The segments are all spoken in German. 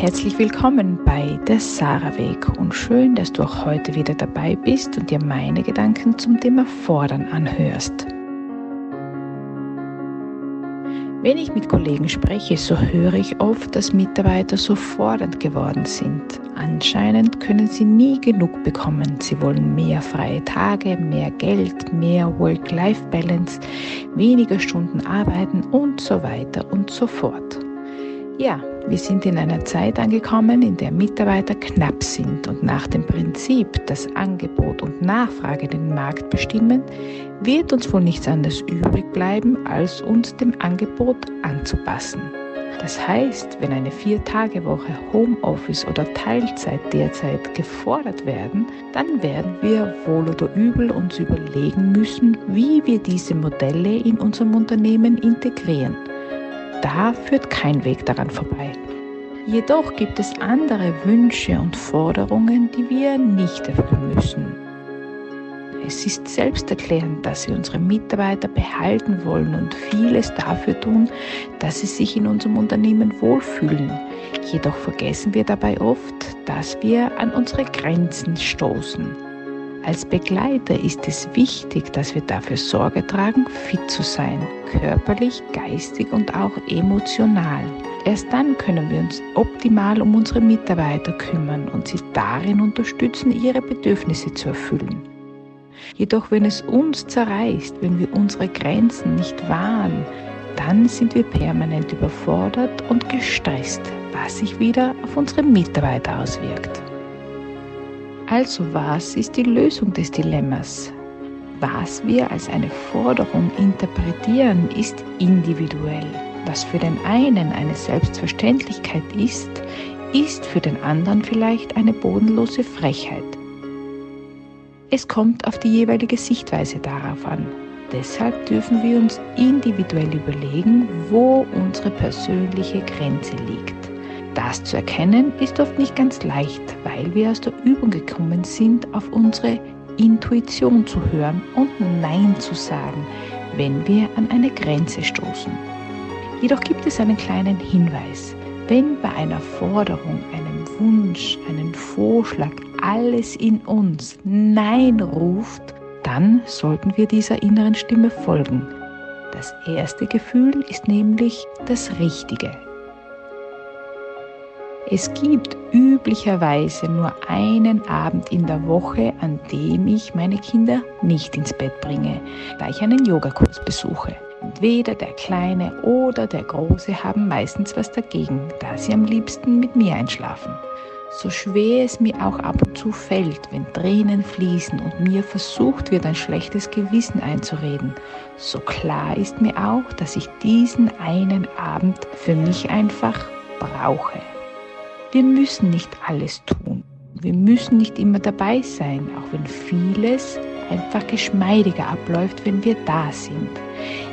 Herzlich willkommen bei der Sarah Weg und schön, dass du auch heute wieder dabei bist und dir meine Gedanken zum Thema Fordern anhörst. Wenn ich mit Kollegen spreche, so höre ich oft, dass Mitarbeiter so fordernd geworden sind. Anscheinend können sie nie genug bekommen. Sie wollen mehr freie Tage, mehr Geld, mehr Work-Life-Balance, weniger Stunden arbeiten und so weiter und so fort. Ja, wir sind in einer Zeit angekommen, in der Mitarbeiter knapp sind und nach dem Prinzip, dass Angebot und Nachfrage den Markt bestimmen, wird uns wohl nichts anderes übrig bleiben, als uns dem Angebot anzupassen. Das heißt, wenn eine Vier-Tage-Woche Homeoffice oder Teilzeit derzeit gefordert werden, dann werden wir wohl oder übel uns überlegen müssen, wie wir diese Modelle in unserem Unternehmen integrieren. Da führt kein Weg daran vorbei. Jedoch gibt es andere Wünsche und Forderungen, die wir nicht erfüllen müssen. Es ist selbsterklärend, dass wir unsere Mitarbeiter behalten wollen und vieles dafür tun, dass sie sich in unserem Unternehmen wohlfühlen. Jedoch vergessen wir dabei oft, dass wir an unsere Grenzen stoßen. Als Begleiter ist es wichtig, dass wir dafür Sorge tragen, fit zu sein, körperlich, geistig und auch emotional. Erst dann können wir uns optimal um unsere Mitarbeiter kümmern und sie darin unterstützen, ihre Bedürfnisse zu erfüllen. Jedoch wenn es uns zerreißt, wenn wir unsere Grenzen nicht wahren, dann sind wir permanent überfordert und gestresst, was sich wieder auf unsere Mitarbeiter auswirkt. Also was ist die Lösung des Dilemmas? Was wir als eine Forderung interpretieren, ist individuell. Was für den einen eine Selbstverständlichkeit ist, ist für den anderen vielleicht eine bodenlose Frechheit. Es kommt auf die jeweilige Sichtweise darauf an. Deshalb dürfen wir uns individuell überlegen, wo unsere persönliche Grenze liegt. Das zu erkennen ist oft nicht ganz leicht, weil wir aus der Übung gekommen sind, auf unsere Intuition zu hören und Nein zu sagen, wenn wir an eine Grenze stoßen. Jedoch gibt es einen kleinen Hinweis. Wenn bei einer Forderung, einem Wunsch, einem Vorschlag alles in uns Nein ruft, dann sollten wir dieser inneren Stimme folgen. Das erste Gefühl ist nämlich das Richtige, es gibt üblicherweise nur einen Abend in der Woche, an dem ich meine Kinder nicht ins Bett bringe, da ich einen Yogakurs besuche. Entweder der Kleine oder der Große haben meistens was dagegen, da sie am liebsten mit mir einschlafen. So schwer es mir auch ab und zu fällt, wenn Tränen fließen und mir versucht wird, ein schlechtes Gewissen einzureden, so klar ist mir auch, dass ich diesen einen Abend für mich einfach brauche. Wir müssen nicht alles tun. Wir müssen nicht immer dabei sein, auch wenn vieles einfach geschmeidiger abläuft, wenn wir da sind.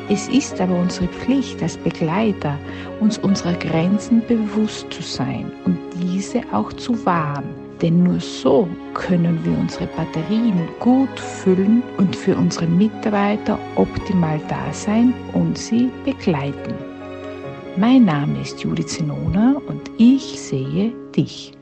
Es ist aber unsere Pflicht als Begleiter, uns unserer Grenzen bewusst zu sein und diese auch zu wahren. Denn nur so können wir unsere Batterien gut füllen und für unsere Mitarbeiter optimal da sein und sie begleiten. Mein Name ist Judith Zenona und ich sehe dich.